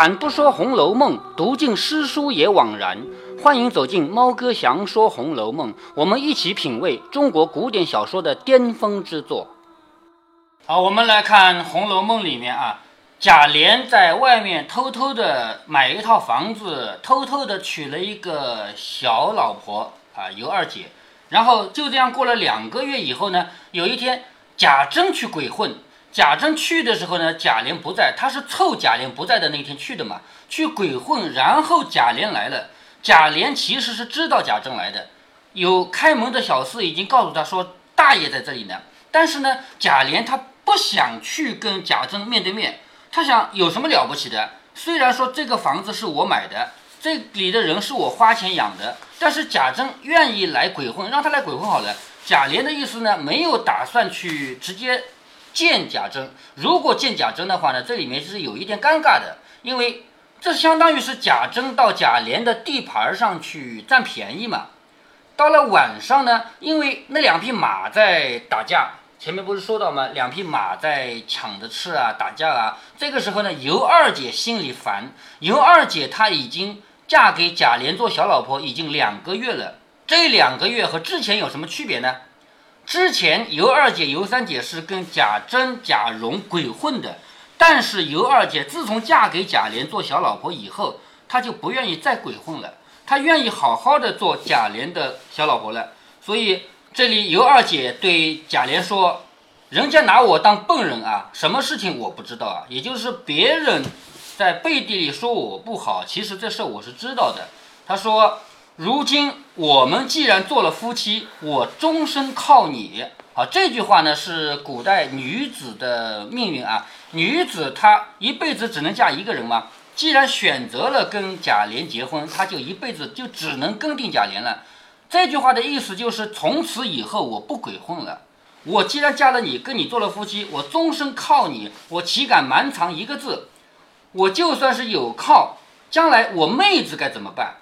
开坛不说《红楼梦》，读尽诗书也枉然。欢迎走进猫哥祥说《红楼梦》，我们一起品味中国古典小说的巅峰之作。好，我们来看《红楼梦》里面啊，贾琏在外面偷偷的买一套房子，偷偷的娶了一个小老婆啊，尤二姐。然后就这样过了两个月以后呢，有一天贾珍去鬼混。贾珍去的时候呢，贾琏不在，他是凑贾琏不在的那天去的嘛，去鬼混。然后贾琏来了，贾琏其实是知道贾珍来的，有开门的小厮已经告诉他说大爷在这里呢。但是呢，贾琏他不想去跟贾珍面对面，他想有什么了不起的？虽然说这个房子是我买的，这里的人是我花钱养的，但是贾珍愿意来鬼混，让他来鬼混好了。贾琏的意思呢，没有打算去直接。见贾珍，如果见贾珍的话呢，这里面是有一点尴尬的，因为 这相当于是贾珍到贾琏的地盘上去占便宜嘛。到了晚上呢，因为那两匹马在打架，前面不是说到吗？两匹马在抢着吃啊，打架啊。这个时候呢，尤二姐心里烦。尤二姐她已经嫁给贾琏做小老婆已经两个月了，这两个月和之前有什么区别呢？之前尤二姐、尤三姐是跟贾珍、贾蓉鬼混的，但是尤二姐自从嫁给贾琏做小老婆以后，她就不愿意再鬼混了，她愿意好好的做贾琏的小老婆了。所以这里尤二姐对贾琏说：“人家拿我当笨人啊，什么事情我不知道啊？也就是别人在背地里说我不好，其实这事我是知道的。”她说。如今我们既然做了夫妻，我终身靠你。好，这句话呢是古代女子的命运啊。女子她一辈子只能嫁一个人吗？既然选择了跟贾琏结婚，她就一辈子就只能跟定贾琏了。这句话的意思就是从此以后我不鬼混了。我既然嫁了你，跟你做了夫妻，我终身靠你，我岂敢瞒藏一个字？我就算是有靠，将来我妹子该怎么办？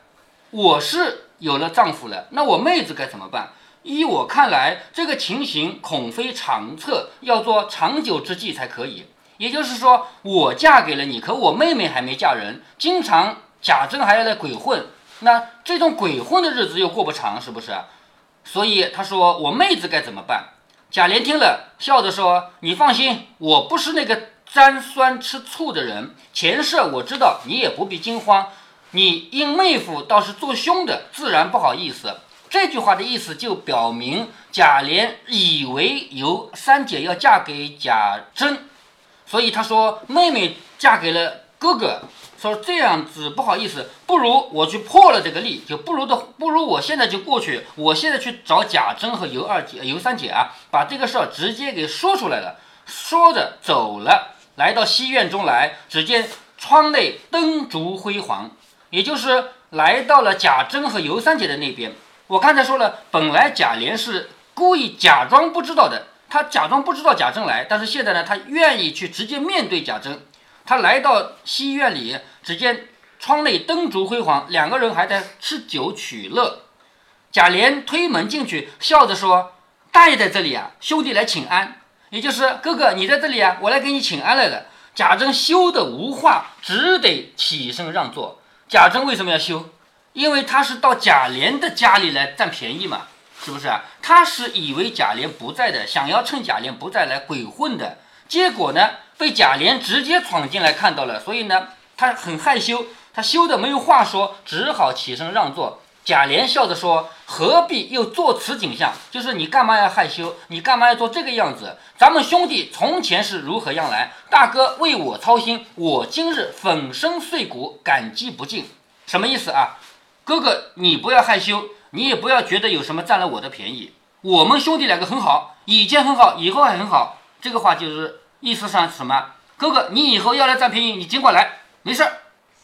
我是有了丈夫了，那我妹子该怎么办？依我看来，这个情形恐非长策，要做长久之计才可以。也就是说，我嫁给了你，可我妹妹还没嫁人，经常贾珍还要来鬼混，那这种鬼混的日子又过不长，是不是？所以他说我妹子该怎么办？贾琏听了，笑着说：“你放心，我不是那个沾酸吃醋的人，前事我知道，你也不必惊慌。”你因妹夫倒是做凶的，自然不好意思。这句话的意思就表明贾琏以为尤三姐要嫁给贾珍，所以他说妹妹嫁给了哥哥，说这样子不好意思，不如我去破了这个例，就不如的不如我现在就过去，我现在去找贾珍和尤二姐、尤三姐啊，把这个事儿直接给说出来了。说着走了，来到西院中来，只见窗内灯烛辉煌。也就是来到了贾珍和尤三姐的那边。我刚才说了，本来贾琏是故意假装不知道的，他假装不知道贾珍来，但是现在呢，他愿意去直接面对贾珍。他来到西院里，只见窗内灯烛辉煌，两个人还在吃酒取乐。贾琏推门进去，笑着说：“大爷在这里啊，兄弟来请安。也就是哥哥你在这里啊，我来给你请安来了。”贾珍羞得无话，只得起身让座。贾珍为什么要休？因为他是到贾琏的家里来占便宜嘛，是不是啊？他是以为贾琏不在的，想要趁贾琏不在来鬼混的。结果呢，被贾琏直接闯进来看到了，所以呢，他很害羞，他羞得没有话说，只好起身让座。贾琏笑着说：“何必又做此景象？就是你干嘛要害羞？你干嘛要做这个样子？咱们兄弟从前是如何样来？大哥为我操心，我今日粉身碎骨，感激不尽。什么意思啊？哥哥，你不要害羞，你也不要觉得有什么占了我的便宜。我们兄弟两个很好，以前很好，以后还很好。这个话就是意思上什么？哥哥，你以后要来占便宜，你尽管来，没事儿。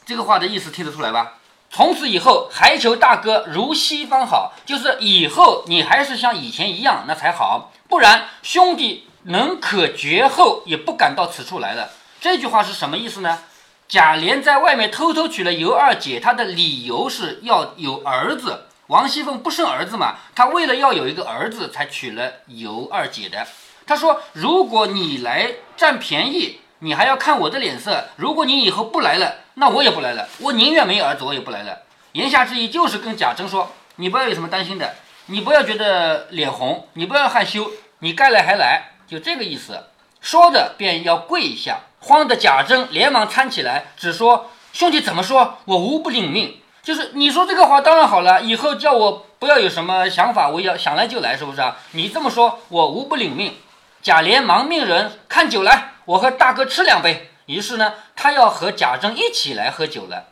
这个话的意思听得出来吧？”从此以后，还求大哥如昔方好，就是以后你还是像以前一样，那才好。不然兄弟能可绝后，也不敢到此处来了。这句话是什么意思呢？贾琏在外面偷偷娶了尤二姐，他的理由是要有儿子。王熙凤不生儿子嘛，他为了要有一个儿子，才娶了尤二姐的。他说：如果你来占便宜。你还要看我的脸色。如果你以后不来了，那我也不来了。我宁愿没有儿子，我也不来了。言下之意就是跟贾珍说，你不要有什么担心的，你不要觉得脸红，你不要害羞，你该来还来，就这个意思。说着便要跪下，慌的贾珍连忙搀起来，只说兄弟怎么说，我无不领命。就是你说这个话当然好了，以后叫我不要有什么想法，我要想来就来，是不是啊？你这么说，我无不领命。贾琏忙命人看酒来，我和大哥吃两杯。于是呢，他要和贾珍一起来喝酒了。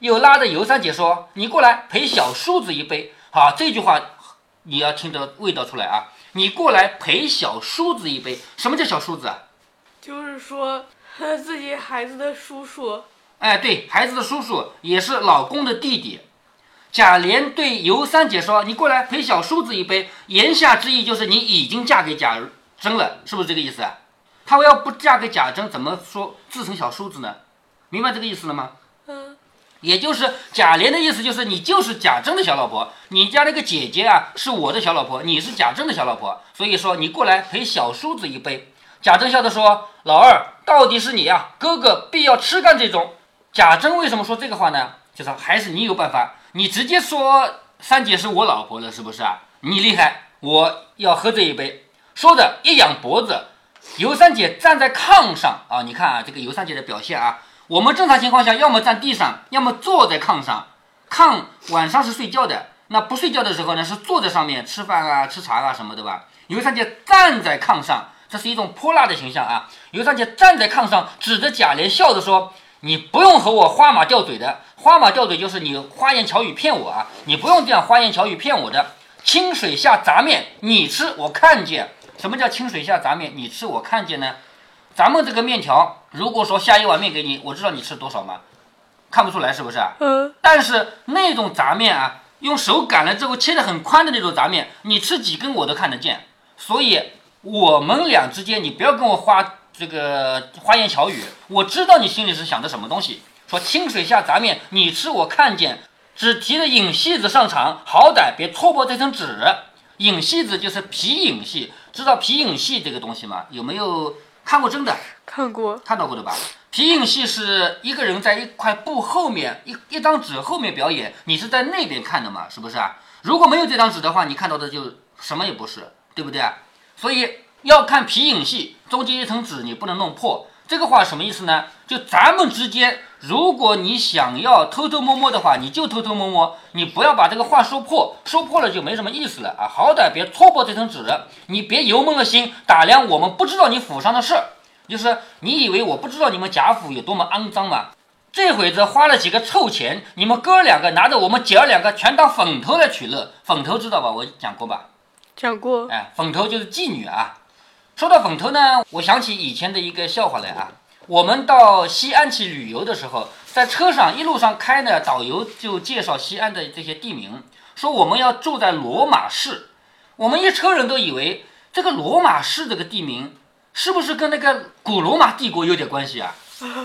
又拉着尤三姐说：“你过来陪小叔子一杯。”好，这句话你要听得味道出来啊！你过来陪小叔子一杯。什么叫小叔子啊？就是说自己孩子的叔叔。哎，对孩子的叔叔也是老公的弟弟，贾琏对尤三姐说：“你过来陪小叔子一杯。”言下之意就是你已经嫁给贾珍了，是不是这个意思啊？她要不嫁给贾珍，怎么说自称小叔子呢？明白这个意思了吗？嗯，也就是贾琏的意思就是你就是贾珍的小老婆，你家那个姐姐啊是我的小老婆，你是贾珍的小老婆，所以说你过来陪小叔子一杯。贾珍笑着说：“老二，到底是你呀，哥哥必要吃干这种。”贾珍为什么说这个话呢？就是还是你有办法，你直接说三姐是我老婆了，是不是啊？你厉害，我要喝这一杯。说着一仰脖子，尤三姐站在炕上啊，你看啊，这个尤三姐的表现啊，我们正常情况下要么站地上，要么坐在炕上。炕晚上是睡觉的，那不睡觉的时候呢，是坐在上面吃饭啊、吃茶啊什么的吧？尤三姐站在炕上，这是一种泼辣的形象啊。尤三姐站在炕上，指着贾琏笑着说。你不用和我花马吊嘴的，花马吊嘴就是你花言巧语骗我啊！你不用这样花言巧语骗我的。清水下杂面，你吃我看见。什么叫清水下杂面？你吃我看见呢？咱们这个面条，如果说下一碗面给你，我知道你吃多少吗？看不出来是不是？嗯。但是那种杂面啊，用手擀了之后切的很宽的那种杂面，你吃几根我都看得见。所以我们俩之间，你不要跟我花。这个花言巧语，我知道你心里是想的什么东西。说清水下杂面，你吃我看见，只提着影戏子上场，好歹别戳破这层纸。影戏子就是皮影戏，知道皮影戏这个东西吗？有没有看过真的？看过，看到过的吧？皮影戏是一个人在一块布后面，一一张纸后面表演，你是在那边看的嘛？是不是啊？如果没有这张纸的话，你看到的就什么也不是，对不对？所以。要看皮影戏，中间一层纸你不能弄破。这个话什么意思呢？就咱们之间，如果你想要偷偷摸摸的话，你就偷偷摸摸，你不要把这个话说破，说破了就没什么意思了啊！好歹别戳破这层纸，你别油蒙了心打量我们不知道你府上的事儿，就是你以为我不知道你们贾府有多么肮脏吗？这会子花了几个臭钱，你们哥两个拿着我们姐儿两个全当粉头来取乐，粉头知道吧？我讲过吧？讲过。哎，粉头就是妓女啊。说到粉头呢，我想起以前的一个笑话来啊。我们到西安去旅游的时候，在车上一路上开呢，导游就介绍西安的这些地名，说我们要住在罗马市。我们一车人都以为这个罗马市这个地名是不是跟那个古罗马帝国有点关系啊？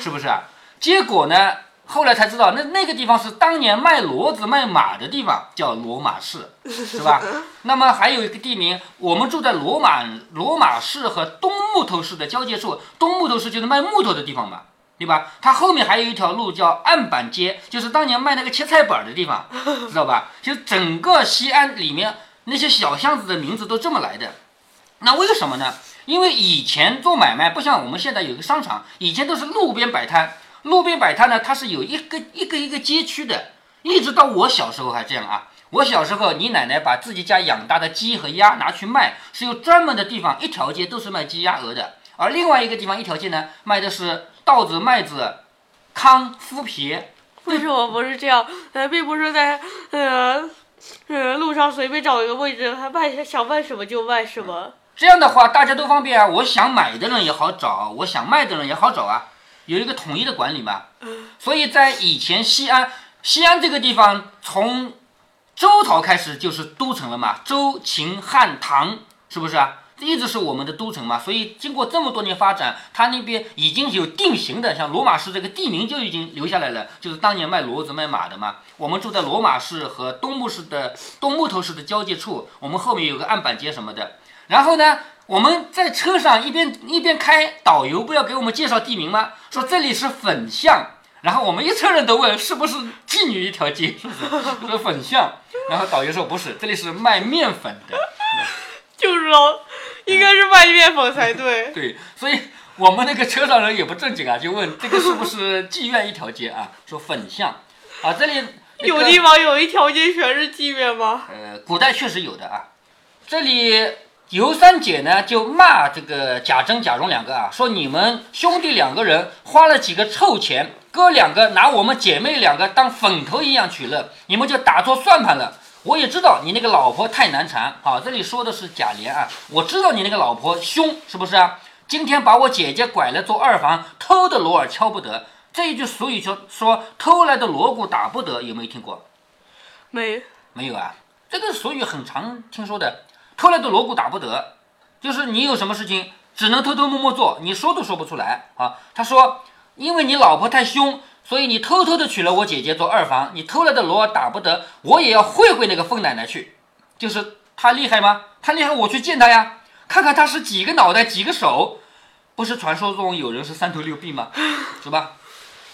是不是啊？结果呢？后来才知道，那那个地方是当年卖骡子、卖马的地方，叫罗马市，是吧？那么还有一个地名，我们住在罗马罗马市和东木头市的交界处，东木头市就是卖木头的地方嘛，对吧？它后面还有一条路叫案板街，就是当年卖那个切菜板的地方，知道吧？就整个西安里面那些小巷子的名字都这么来的。那为什么呢？因为以前做买卖不像我们现在有个商场，以前都是路边摆摊。路边摆摊呢，它是有一个一个一个街区的，一直到我小时候还这样啊。我小时候，你奶奶把自己家养大的鸡和鸭拿去卖，是有专门的地方，一条街都是卖鸡鸭鹅的。而另外一个地方，一条街呢，卖的是稻子、麦子、糠、麸皮。为什么不是这样？呃，并不是在呃呃路上随便找一个位置，还卖想卖什么就卖什么。这样的话，大家都方便啊。我想买的人也好找，我想卖的人也好找啊。有一个统一的管理嘛，所以在以前西安，西安这个地方从周朝开始就是都城了嘛，周、秦、汉、唐，是不是啊？这一直是我们的都城嘛。所以经过这么多年发展，它那边已经有定型的，像罗马市这个地名就已经留下来了，就是当年卖骡子卖马的嘛。我们住在罗马市和东木市的东木头市的交界处，我们后面有个案板街什么的。然后呢，我们在车上一边一边开，导游不要给我们介绍地名吗？说这里是粉巷，然后我们一车人都问是不是妓女一条街，是不是？说粉巷，然后导游说不是，这里是卖面粉的。就是哦，应该是卖面粉才对。对，所以我们那个车上人也不正经啊，就问这个是不是妓院一条街啊？说粉巷啊，这里、那个有地方有一条街全是妓院吗？呃，古代确实有的啊。这里尤三姐呢就骂这个贾珍、贾蓉两个啊，说你们兄弟两个人花了几个臭钱，哥两个拿我们姐妹两个当粉头一样取乐，你们就打错算盘了。我也知道你那个老婆太难缠，好，这里说的是贾琏啊，我知道你那个老婆凶，是不是啊？今天把我姐姐拐了做二房，偷的锣儿敲不得。这一句俗语就说偷来的锣鼓打不得，有没有听过？没，没有啊，这个俗语很常听说的，偷来的锣鼓打不得，就是你有什么事情只能偷偷摸摸做，你说都说不出来啊。他说，因为你老婆太凶，所以你偷偷的娶了我姐姐做二房，你偷来的锣打不得，我也要会会那个疯奶奶去。就是他厉害吗？他厉害，我去见他呀，看看他是几个脑袋几个手，不是传说中有人是三头六臂吗？是吧？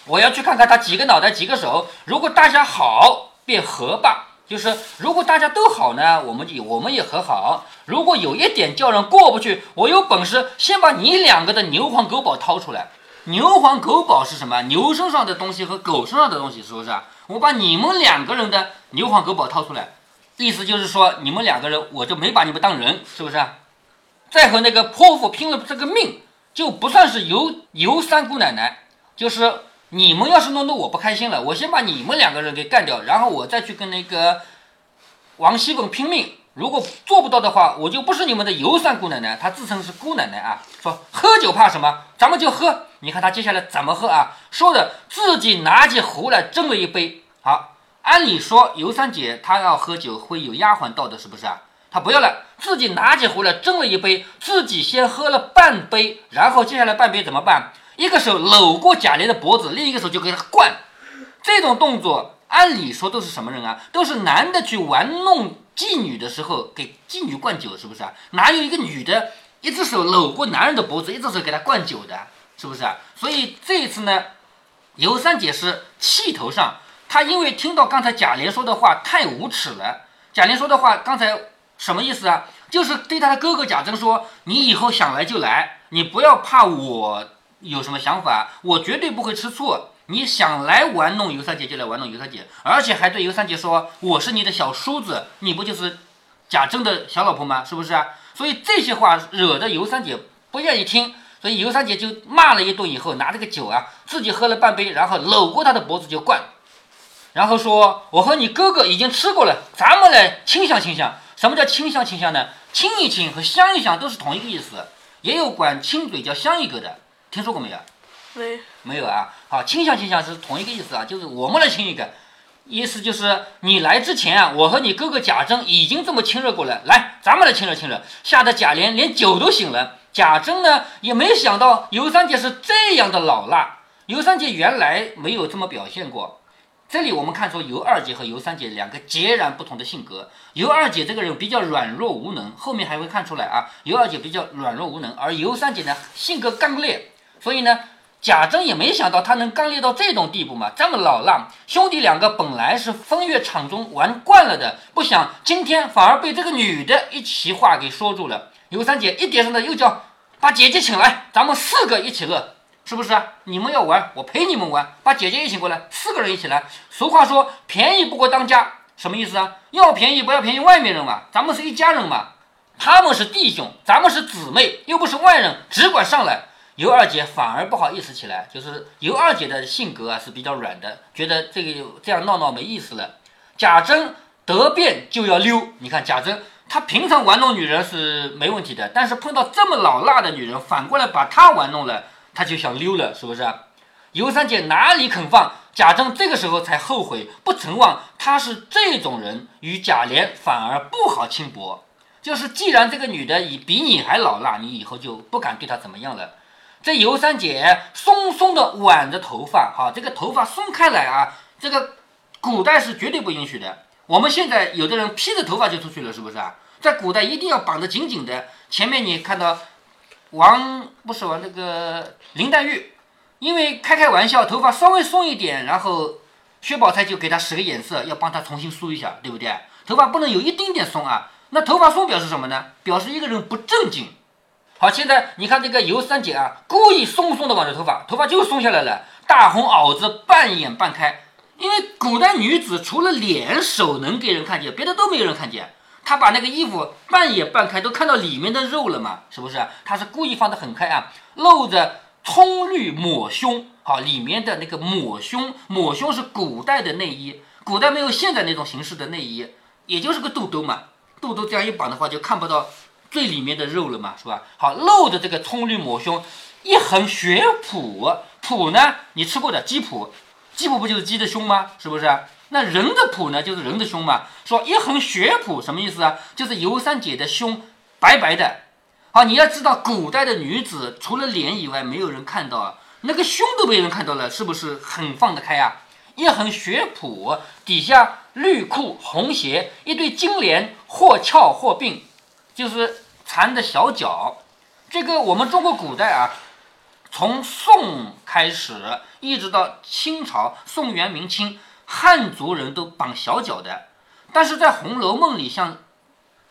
我要去看看他几个脑袋几个手，如果大家好便和吧，就是如果大家都好呢，我们就我们也和好；如果有一点叫人过不去，我有本事先把你两个的牛黄狗宝掏出来。牛黄狗宝是什么？牛身上的东西和狗身上的东西，是不是？我把你们两个人的牛黄狗宝掏出来，意思就是说你们两个人我就没把你们当人，是不是啊？再和那个泼妇拼了这个命，就不算是尤尤三姑奶奶，就是你们要是弄得我不开心了，我先把你们两个人给干掉，然后我再去跟那个王熙凤拼命。如果做不到的话，我就不是你们的尤三姑奶奶，她自称是姑奶奶啊。说喝酒怕什么？咱们就喝。你看她接下来怎么喝啊？说的自己拿起壶来斟了一杯。好，按理说尤三姐她要喝酒会有丫鬟到的，是不是啊？她不要了，自己拿起壶来斟了一杯，自己先喝了半杯，然后接下来半杯怎么办？一个手搂过贾琏的脖子，另一个手就给他灌。这种动作，按理说都是什么人啊？都是男的去玩弄妓女的时候给妓女灌酒，是不是啊？哪有一个女的一只手搂过男人的脖子，一只手给他灌酒的，是不是啊？所以这一次呢，尤三姐是气头上，她因为听到刚才贾琏说的话太无耻了。贾琏说的话刚才什么意思啊？就是对他的哥哥贾珍说：“你以后想来就来，你不要怕我有什么想法，我绝对不会吃醋。你想来玩弄尤三姐就来玩弄尤三姐，而且还对尤三姐说我是你的小叔子，你不就是贾珍的小老婆吗？是不是啊？所以这些话惹得尤三姐不愿意听，所以尤三姐就骂了一顿以后，拿这个酒啊自己喝了半杯，然后搂过他的脖子就灌，然后说我和你哥哥已经吃过了，咱们来亲香亲香。什么叫亲香亲香呢？亲一亲和香一香都是同一个意思，也有管亲嘴叫香一个的，听说过没有？没，没有啊，好，倾向倾向是同一个意思啊，就是我们来亲一个，意思就是你来之前啊，我和你哥哥贾珍已经这么亲热过了，来，咱们来亲热亲热，吓得贾琏连酒都醒了。贾珍呢也没想到尤三姐是这样的老辣，尤三姐原来没有这么表现过。这里我们看出尤二姐和尤三姐两个截然不同的性格。尤二姐这个人比较软弱无能，后面还会看出来啊。尤二姐比较软弱无能，而尤三姐呢性格刚烈，所以呢贾珍也没想到他能刚烈到这种地步嘛，这么老辣。兄弟两个本来是风月场中玩惯了的，不想今天反而被这个女的一席话给说住了。尤三姐一点上的又叫把姐姐请来，咱们四个一起乐。是不是啊？你们要玩，我陪你们玩，把姐姐也请过来，四个人一起来。俗话说，便宜不过当家，什么意思啊？要便宜不要便宜外面人嘛，咱们是一家人嘛。他们是弟兄，咱们是姊妹，又不是外人，只管上来。尤二姐反而不好意思起来，就是尤二姐的性格啊是比较软的，觉得这个这样闹闹没意思了。贾珍得便就要溜，你看贾珍，他平常玩弄女人是没问题的，但是碰到这么老辣的女人，反过来把他玩弄了。他就想溜了，是不是？尤三姐哪里肯放？贾政这个时候才后悔，不曾忘他是这种人，与贾琏反而不好轻薄。就是既然这个女的已比你还老辣，你以后就不敢对她怎么样了。这尤三姐松松的挽着头发，哈，这个头发松开来啊，这个古代是绝对不允许的。我们现在有的人披着头发就出去了，是不是啊？在古代一定要绑得紧紧的。前面你看到王不是王那个林黛玉，因为开开玩笑，头发稍微松一点，然后薛宝钗就给她使个眼色，要帮她重新梳一下，对不对？头发不能有一丁点松啊。那头发松表示什么呢？表示一个人不正经。好，现在你看这个尤三姐啊，故意松松的挽着头发，头发就松下来了，大红袄子半掩半开。因为古代女子除了脸、手能给人看见，别的都没有人看见。她把那个衣服半掩半开，都看到里面的肉了嘛？是不是？她是故意放得很开啊，露着葱绿抹胸。好，里面的那个抹胸，抹胸是古代的内衣，古代没有现在那种形式的内衣，也就是个肚兜嘛。肚兜这样一绑的话，就看不到最里面的肉了嘛，是吧？好，肉的这个葱绿抹胸，一横血脯，脯呢，你吃过的鸡脯，鸡脯不就是鸡的胸吗？是不是？那人的脯呢，就是人的胸嘛。说一横血脯什么意思啊？就是尤三姐的胸白白的。好，你要知道，古代的女子除了脸以外，没有人看到啊，那个胸都被人看到了，是不是很放得开啊？一横血脯，底下绿裤红鞋，一对金莲，或翘或并，就是缠的小脚。这个我们中国古代啊，从宋开始一直到清朝，宋元明清，汉族人都绑小脚的。但是在《红楼梦》里，像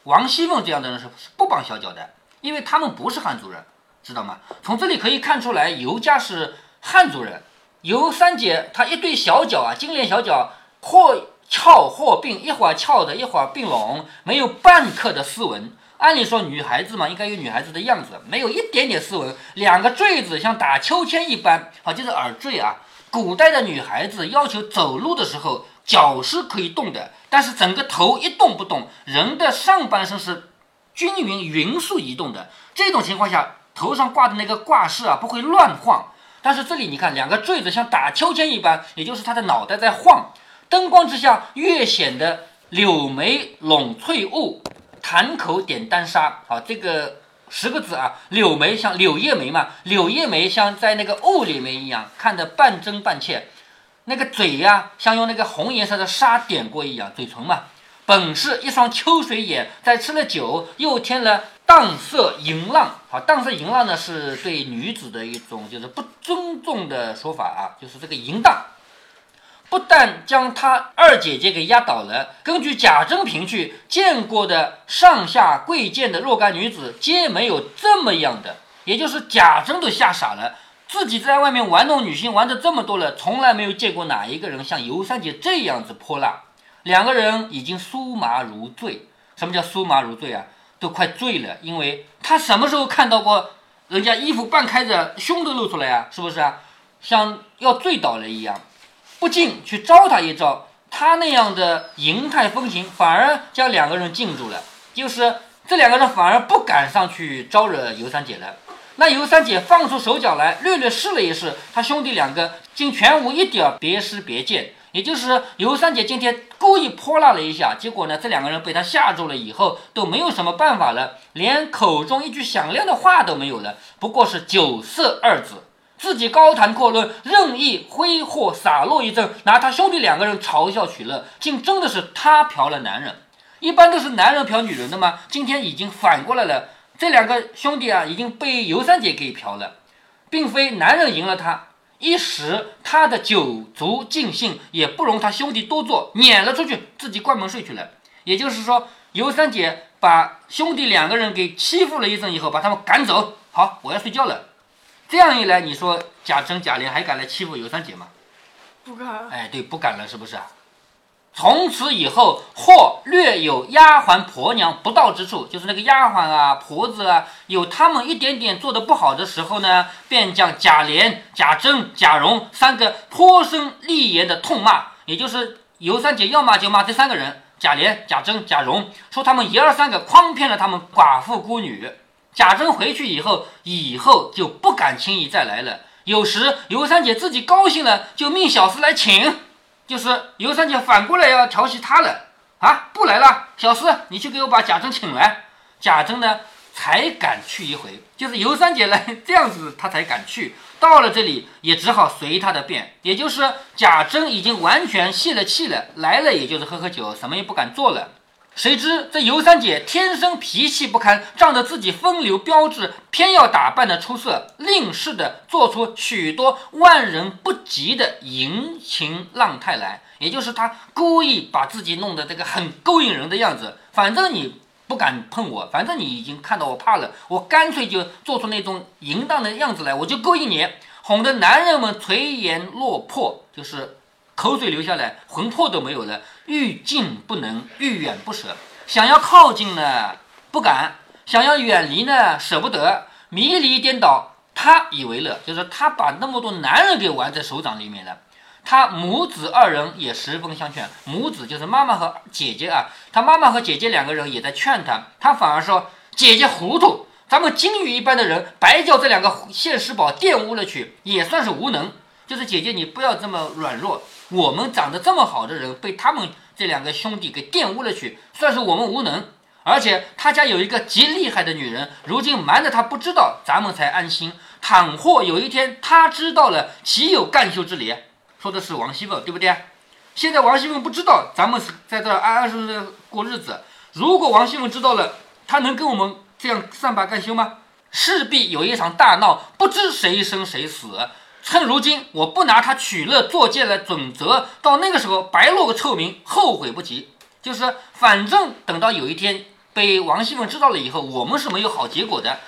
王熙凤这样的人是不绑小脚的，因为他们不是汉族人，知道吗？从这里可以看出来，尤家是汉族人。尤三姐她一对小脚啊，金莲小脚，或翘或并，一会儿翘的，一会儿并拢，没有半刻的斯文。按理说女孩子嘛，应该有女孩子的样子，没有一点点斯文。两个坠子像打秋千一般，好，就是耳坠啊。古代的女孩子要求走路的时候脚是可以动的，但是整个头一动不动，人的上半身是均匀匀速移动的。这种情况下，头上挂的那个挂饰啊，不会乱晃。但是这里你看，两个坠子像打秋千一般，也就是他的脑袋在晃，灯光之下越显得柳眉拢翠雾，潭口点丹砂。好，这个十个字啊，柳眉像柳叶眉嘛，柳叶眉像在那个雾里面一样，看得半真半切。那个嘴呀，像用那个红颜色的沙点过一样，嘴唇嘛，本是一双秋水眼，在吃了酒又添了。荡色淫浪，好，荡色淫浪呢，是对女子的一种就是不尊重的说法啊，就是这个淫荡，不但将他二姐姐给压倒了。根据贾珍评去见过的上下贵贱的若干女子，皆没有这么样的，也就是贾珍都吓傻了，自己在外面玩弄女性玩的这么多了，从来没有见过哪一个人像尤三姐这样子泼辣。两个人已经酥麻如醉，什么叫酥麻如醉啊？都快醉了，因为他什么时候看到过人家衣服半开着，胸都露出来啊？是不是啊？像要醉倒了一样，不禁去招他一招。他那样的淫态风情，反而将两个人禁住了。就是这两个人反而不敢上去招惹尤三姐了。那尤三姐放出手脚来，略略试了一试，他兄弟两个竟全无一点别施别见。也就是尤三姐今天故意泼辣了一下，结果呢，这两个人被他吓住了，以后都没有什么办法了，连口中一句响亮的话都没有了，不过是酒色二字，自己高谈阔论，任意挥霍洒落一阵，拿他兄弟两个人嘲笑取乐，竟真的是他嫖了男人，一般都是男人嫖女人的吗？今天已经反过来了，这两个兄弟啊，已经被尤三姐给嫖了，并非男人赢了他。一时他的酒足尽兴，也不容他兄弟多做，撵了出去，自己关门睡去了。也就是说，尤三姐把兄弟两个人给欺负了一阵以后，把他们赶走。好，我要睡觉了。这样一来，你说贾珍、贾琏还敢来欺负尤三姐吗？不敢。哎，对，不敢了，是不是啊？从此以后，或略有丫鬟婆娘不到之处，就是那个丫鬟啊、婆子啊，有他们一点点做的不好的时候呢，便将贾琏、贾珍、贾蓉三个颇生厉言的痛骂，也就是尤三姐要骂就骂这三个人：贾琏、贾珍、贾蓉，说他们爷儿三个诓骗了他们寡妇孤女。贾珍回去以后，以后就不敢轻易再来了。有时尤三姐自己高兴了，就命小厮来请。就是尤三姐反过来要调戏他了啊！不来了，小厮，你去给我把贾珍请来。贾珍呢才敢去一回，就是尤三姐来 这样子，他才敢去。到了这里也只好随他的便，也就是贾珍已经完全泄了气了，来了也就是喝喝酒，什么也不敢做了。谁知这尤三姐天生脾气不堪，仗着自己风流标致，偏要打扮的出色，令式的做出许多万人不及的淫情浪态来。也就是她故意把自己弄得这个很勾引人的样子。反正你不敢碰我，反正你已经看到我怕了，我干脆就做出那种淫荡的样子来，我就勾引你，哄得男人们垂涎落魄，就是口水流下来，魂魄都没有了。欲近不能，欲远不舍。想要靠近呢，不敢；想要远离呢，舍不得。迷离颠倒，他以为乐，就是他把那么多男人给玩在手掌里面了。他母子二人也十分相劝，母子就是妈妈和姐姐啊。他妈妈和姐姐两个人也在劝他，他反而说：“姐姐糊涂，咱们金鱼一般的人，白叫这两个现世宝玷污了去，也算是无能。就是姐姐，你不要这么软弱。我们长得这么好的人，被他们。”这两个兄弟给玷污了去，算是我们无能。而且他家有一个极厉害的女人，如今瞒着他不知道，咱们才安心。倘或有一天他知道了，岂有干休之理？说的是王熙凤，对不对？现在王熙凤不知道，咱们是在这安安生生过日子。如果王熙凤知道了，她能跟我们这样善罢甘休吗？势必有一场大闹，不知谁生谁死。趁如今我不拿他取乐作践来准则，到那个时候白落个臭名，后悔不及。就是反正等到有一天被王熙凤知道了以后，我们是没有好结果的。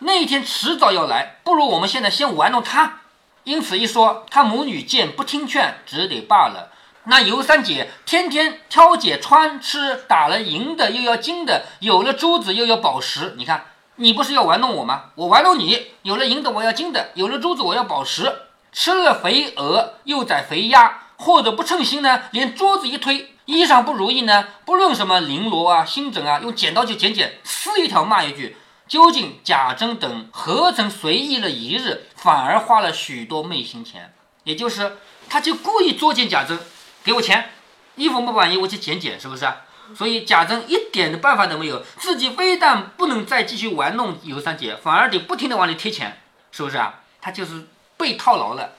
那一天迟早要来，不如我们现在先玩弄他。因此一说，他母女见不听劝，只得罢了。那尤三姐天天挑拣穿吃，打了银的又要金的，有了珠子又要宝石。你看。你不是要玩弄我吗？我玩弄你，有了银的我要金的，有了珠子我要宝石，吃了肥鹅又宰肥鸭，或者不称心呢，连桌子一推，衣裳不如意呢，不论什么绫罗啊、新枕啊，用剪刀就剪剪，撕一条骂一句。究竟贾珍等何曾随意了一日，反而花了许多昧心钱？也就是他就故意作践贾珍，给我钱，衣服不满意我就剪剪，是不是？所以贾珍一点的办法都没有，自己非但不能再继续玩弄尤三姐，反而得不停的往里贴钱，是不是啊？他就是被套牢了。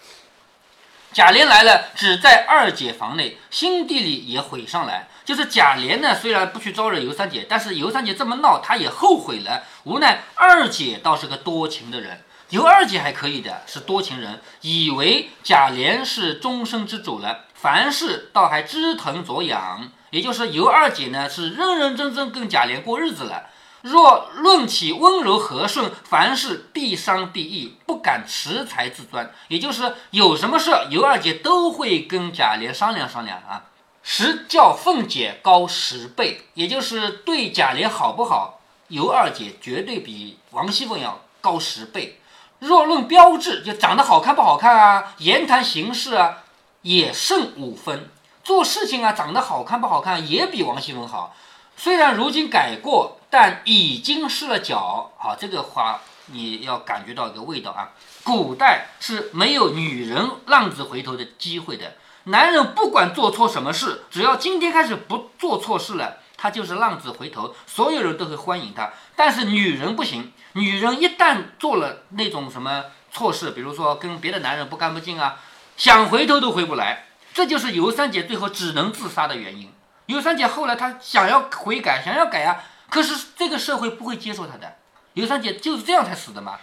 贾琏来了，只在二姐房内，心地里也悔上来。就是贾琏呢，虽然不去招惹尤三姐，但是尤三姐这么闹，他也后悔了。无奈二姐倒是个多情的人，尤二姐还可以的，是多情人，以为贾琏是终身之主了，凡事倒还知疼着养。也就是尤二姐呢，是认认真真跟贾琏过日子了。若论起温柔和顺，凡事必伤必义，不敢恃才自专。也就是有什么事，尤二姐都会跟贾琏商量商量啊。实叫凤姐高十倍，也就是对贾琏好不好，尤二姐绝对比王熙凤要高十倍。若论标致，就长得好看不好看啊，言谈行事啊，也胜五分。做事情啊，长得好看不好看也比王熙凤好。虽然如今改过，但已经失了脚。好，这个话你要感觉到一个味道啊。古代是没有女人浪子回头的机会的。男人不管做错什么事，只要今天开始不做错事了，他就是浪子回头，所有人都会欢迎他。但是女人不行，女人一旦做了那种什么错事，比如说跟别的男人不干不净啊，想回头都回不来。这就是尤三姐最后只能自杀的原因。尤三姐后来她想要悔改，想要改啊，可是这个社会不会接受她的。尤三姐就是这样才死的嘛。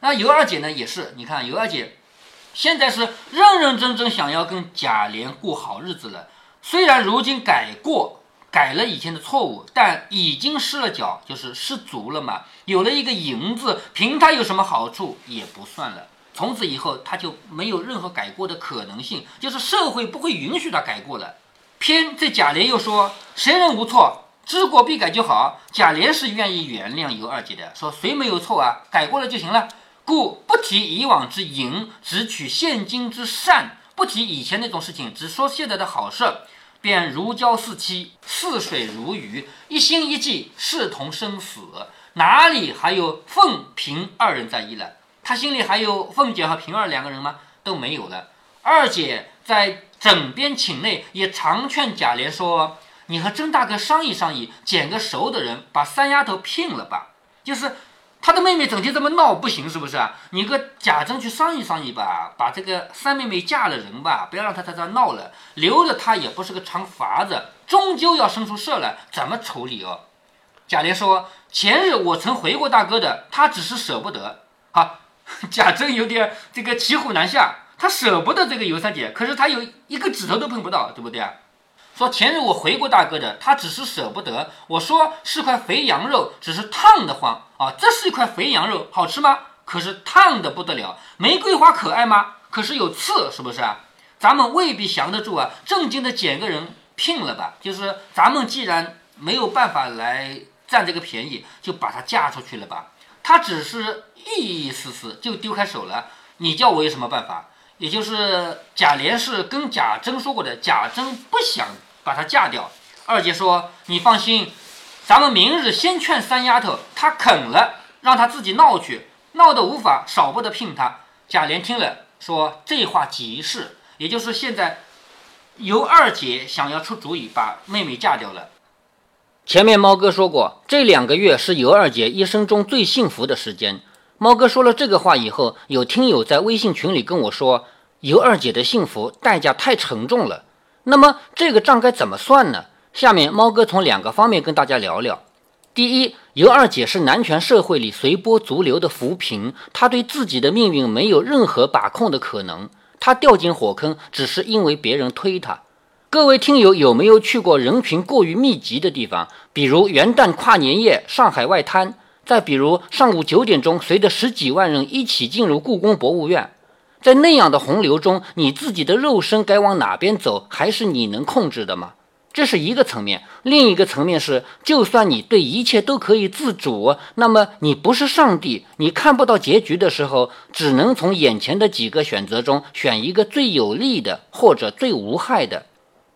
那尤二姐呢也是，你看尤二姐现在是认认真真想要跟贾琏过好日子了。虽然如今改过，改了以前的错误，但已经失了脚，就是失足了嘛。有了一个银字，凭他有什么好处也不算了。从此以后，他就没有任何改过的可能性，就是社会不会允许他改过了。偏这贾琏又说：“谁人无错，知过必改就好。”贾琏是愿意原谅尤二姐的，说谁没有错啊，改过了就行了。故不提以往之淫，只取现今之善，不提以前那种事情，只说现在的好事，便如胶似漆，似水如鱼，一心一计，视同生死，哪里还有凤平二人在意了？他心里还有凤姐和平儿两个人吗？都没有了。二姐在枕边寝内也常劝贾琏说：“你和甄大哥商议商议，捡个熟的人，把三丫头聘了吧。”就是他的妹妹整天这么闹不行，是不是啊？你跟贾珍去商议商议吧，把这个三妹妹嫁了人吧，不要让她在这闹了，留着她也不是个长法子，终究要生出事来，怎么处理哦？贾琏说：“前日我曾回过大哥的，他只是舍不得。”好，贾珍有点这个骑虎难下，他舍不得这个尤三姐，可是他有一个指头都碰不到，对不对啊？说前日我回过大哥的，他只是舍不得。我说是块肥羊肉，只是烫得慌啊。这是一块肥羊肉，好吃吗？可是烫的不得了。玫瑰花可爱吗？可是有刺，是不是啊？咱们未必降得住啊。正经的捡个人聘了吧。就是咱们既然没有办法来占这个便宜，就把她嫁出去了吧。他只是意意思思就丢开手了。你叫我有什么办法？也就是贾琏是跟贾珍说过的，贾珍不想。把她嫁掉。二姐说：“你放心，咱们明日先劝三丫头，她肯了，让她自己闹去，闹得无法，少不得聘她。”贾琏听了说：“这话极是，也就是现在由二姐想要出主意，把妹妹嫁掉了。”前面猫哥说过，这两个月是尤二姐一生中最幸福的时间。猫哥说了这个话以后，有听友在微信群里跟我说：“尤二姐的幸福代价太沉重了。”那么这个账该怎么算呢？下面猫哥从两个方面跟大家聊聊。第一，尤二姐是男权社会里随波逐流的浮萍，她对自己的命运没有任何把控的可能，她掉进火坑只是因为别人推她。各位听友有没有去过人群过于密集的地方？比如元旦跨年夜上海外滩，再比如上午九点钟随着十几万人一起进入故宫博物院。在那样的洪流中，你自己的肉身该往哪边走，还是你能控制的吗？这是一个层面。另一个层面是，就算你对一切都可以自主，那么你不是上帝，你看不到结局的时候，只能从眼前的几个选择中选一个最有利的或者最无害的。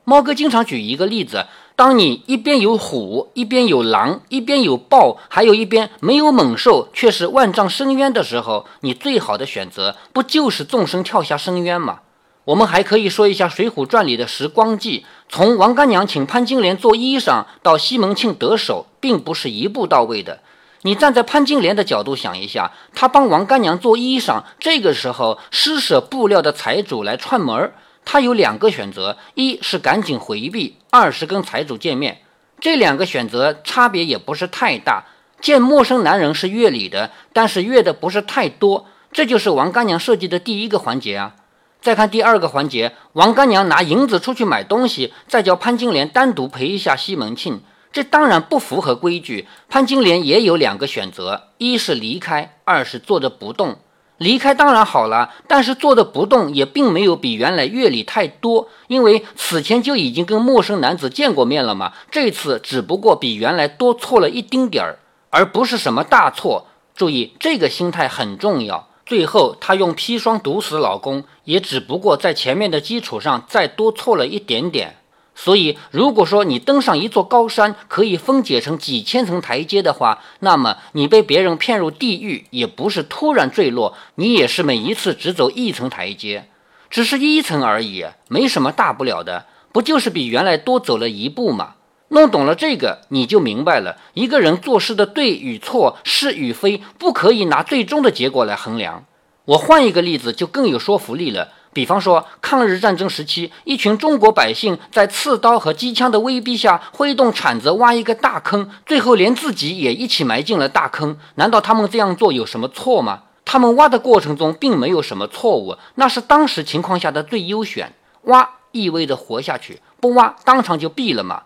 猫哥经常举一个例子。当你一边有虎，一边有狼，一边有豹，还有一边没有猛兽，却是万丈深渊的时候，你最好的选择不就是纵身跳下深渊吗？我们还可以说一下《水浒传》里的时光记，从王干娘请潘金莲做衣裳到西门庆得手，并不是一步到位的。你站在潘金莲的角度想一下，她帮王干娘做衣裳，这个时候施舍布料的财主来串门儿。他有两个选择，一是赶紧回避，二是跟财主见面。这两个选择差别也不是太大。见陌生男人是越礼的，但是越的不是太多。这就是王干娘设计的第一个环节啊。再看第二个环节，王干娘拿银子出去买东西，再叫潘金莲单独陪一下西门庆，这当然不符合规矩。潘金莲也有两个选择，一是离开，二是坐着不动。离开当然好了，但是坐着不动也并没有比原来阅历太多，因为此前就已经跟陌生男子见过面了嘛。这次只不过比原来多错了一丁点儿，而不是什么大错。注意，这个心态很重要。最后，她用砒霜毒死老公，也只不过在前面的基础上再多错了一点点。所以，如果说你登上一座高山可以分解成几千层台阶的话，那么你被别人骗入地狱也不是突然坠落，你也是每一次只走一层台阶，只是一层而已，没什么大不了的，不就是比原来多走了一步吗？弄懂了这个，你就明白了，一个人做事的对与错、是与非，不可以拿最终的结果来衡量。我换一个例子，就更有说服力了。比方说，抗日战争时期，一群中国百姓在刺刀和机枪的威逼下，挥动铲子挖一个大坑，最后连自己也一起埋进了大坑。难道他们这样做有什么错吗？他们挖的过程中并没有什么错误，那是当时情况下的最优选。挖意味着活下去，不挖当场就毙了嘛。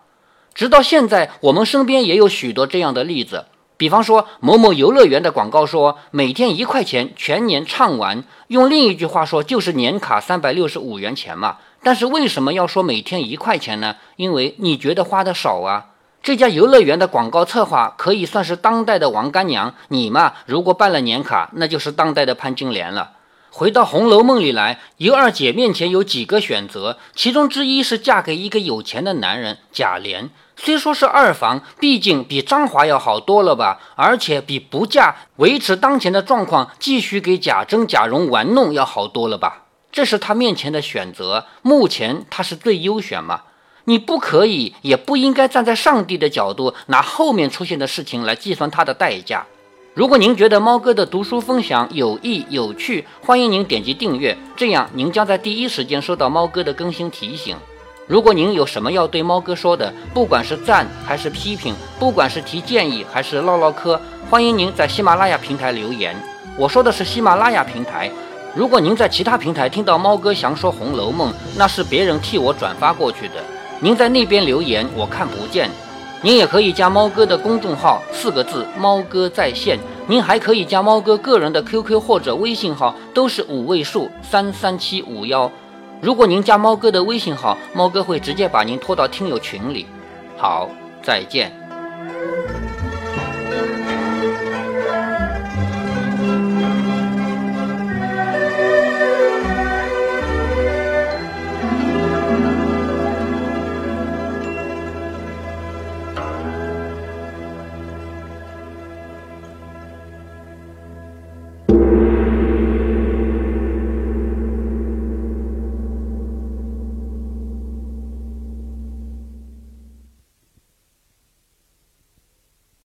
直到现在，我们身边也有许多这样的例子。比方说，某某游乐园的广告说每天一块钱，全年畅玩。用另一句话说，就是年卡三百六十五元钱嘛。但是为什么要说每天一块钱呢？因为你觉得花的少啊。这家游乐园的广告策划可以算是当代的王干娘，你嘛，如果办了年卡，那就是当代的潘金莲了。回到《红楼梦》里来，尤二姐面前有几个选择，其中之一是嫁给一个有钱的男人贾琏。虽说是二房，毕竟比张华要好多了吧，而且比不嫁维持当前的状况，继续给贾珍、贾蓉玩弄要好多了吧？这是他面前的选择，目前他是最优选嘛？你不可以，也不应该站在上帝的角度，拿后面出现的事情来计算他的代价。如果您觉得猫哥的读书分享有益有趣，欢迎您点击订阅，这样您将在第一时间收到猫哥的更新提醒。如果您有什么要对猫哥说的，不管是赞还是批评，不管是提建议还是唠唠嗑，欢迎您在喜马拉雅平台留言。我说的是喜马拉雅平台。如果您在其他平台听到猫哥想说《红楼梦》，那是别人替我转发过去的。您在那边留言，我看不见。您也可以加猫哥的公众号，四个字“猫哥在线”。您还可以加猫哥个人的 QQ 或者微信号，都是五位数三三七五幺。如果您加猫哥的微信号，猫哥会直接把您拖到听友群里。好，再见。